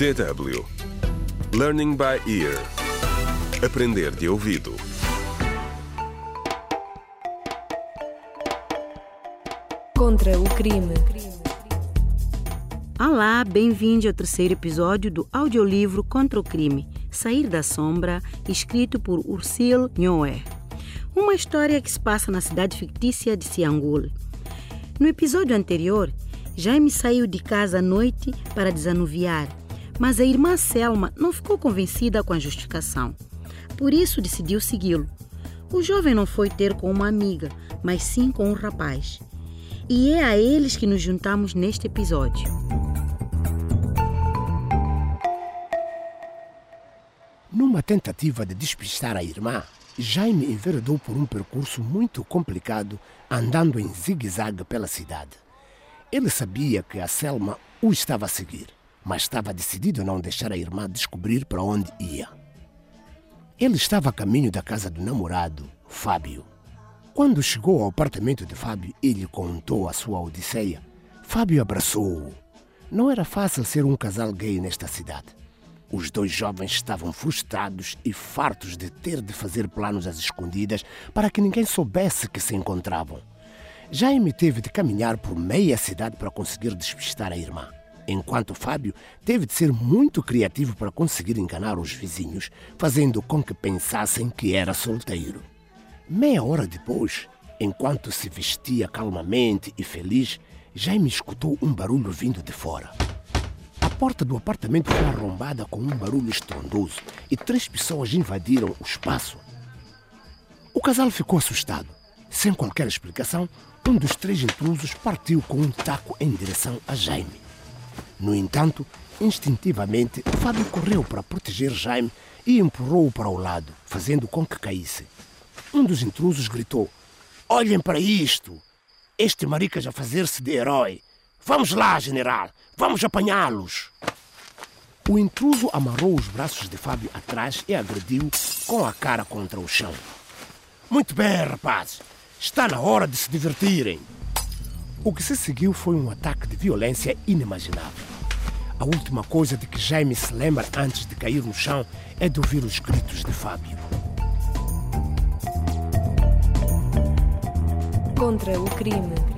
DW Learning by Ear Aprender de ouvido Contra o crime. Olá, bem-vindo ao terceiro episódio do audiolivro Contra o Crime, Sair da Sombra, escrito por Ursil Nhoé. Uma história que se passa na cidade fictícia de Siangul. No episódio anterior, Jaime saiu de casa à noite para desanuviar, mas a irmã Selma não ficou convencida com a justificação. Por isso decidiu segui-lo. O jovem não foi ter com uma amiga, mas sim com um rapaz. E é a eles que nos juntamos neste episódio. Numa tentativa de despistar a irmã, Jaime enveredou por um percurso muito complicado, andando em zigue-zague pela cidade. Ele sabia que a Selma o estava a seguir, mas estava decidido a não deixar a irmã descobrir para onde ia. Ele estava a caminho da casa do namorado, Fábio. Quando chegou ao apartamento de Fábio e lhe contou a sua odisseia, Fábio abraçou-o. Não era fácil ser um casal gay nesta cidade. Os dois jovens estavam frustrados e fartos de ter de fazer planos às escondidas para que ninguém soubesse que se encontravam. Jaime teve de caminhar por meia cidade para conseguir despistar a irmã, enquanto Fábio teve de ser muito criativo para conseguir enganar os vizinhos, fazendo com que pensassem que era solteiro. Meia hora depois, enquanto se vestia calmamente e feliz, Jaime escutou um barulho vindo de fora. A porta do apartamento foi arrombada com um barulho estrondoso e três pessoas invadiram o espaço. O casal ficou assustado. Sem qualquer explicação, um dos três intrusos partiu com um taco em direção a Jaime. No entanto, instintivamente, Fábio correu para proteger Jaime e empurrou-o para o lado, fazendo com que caísse. Um dos intrusos gritou: Olhem para isto! Este maricas a fazer-se de herói! Vamos lá, general! Vamos apanhá-los! O intruso amarrou os braços de Fábio atrás e agrediu com a cara contra o chão. Muito bem, rapazes! Está na hora de se divertirem! O que se seguiu foi um ataque de violência inimaginável. A última coisa de que Jaime se lembra antes de cair no chão é de ouvir os gritos de Fábio. Contra o crime.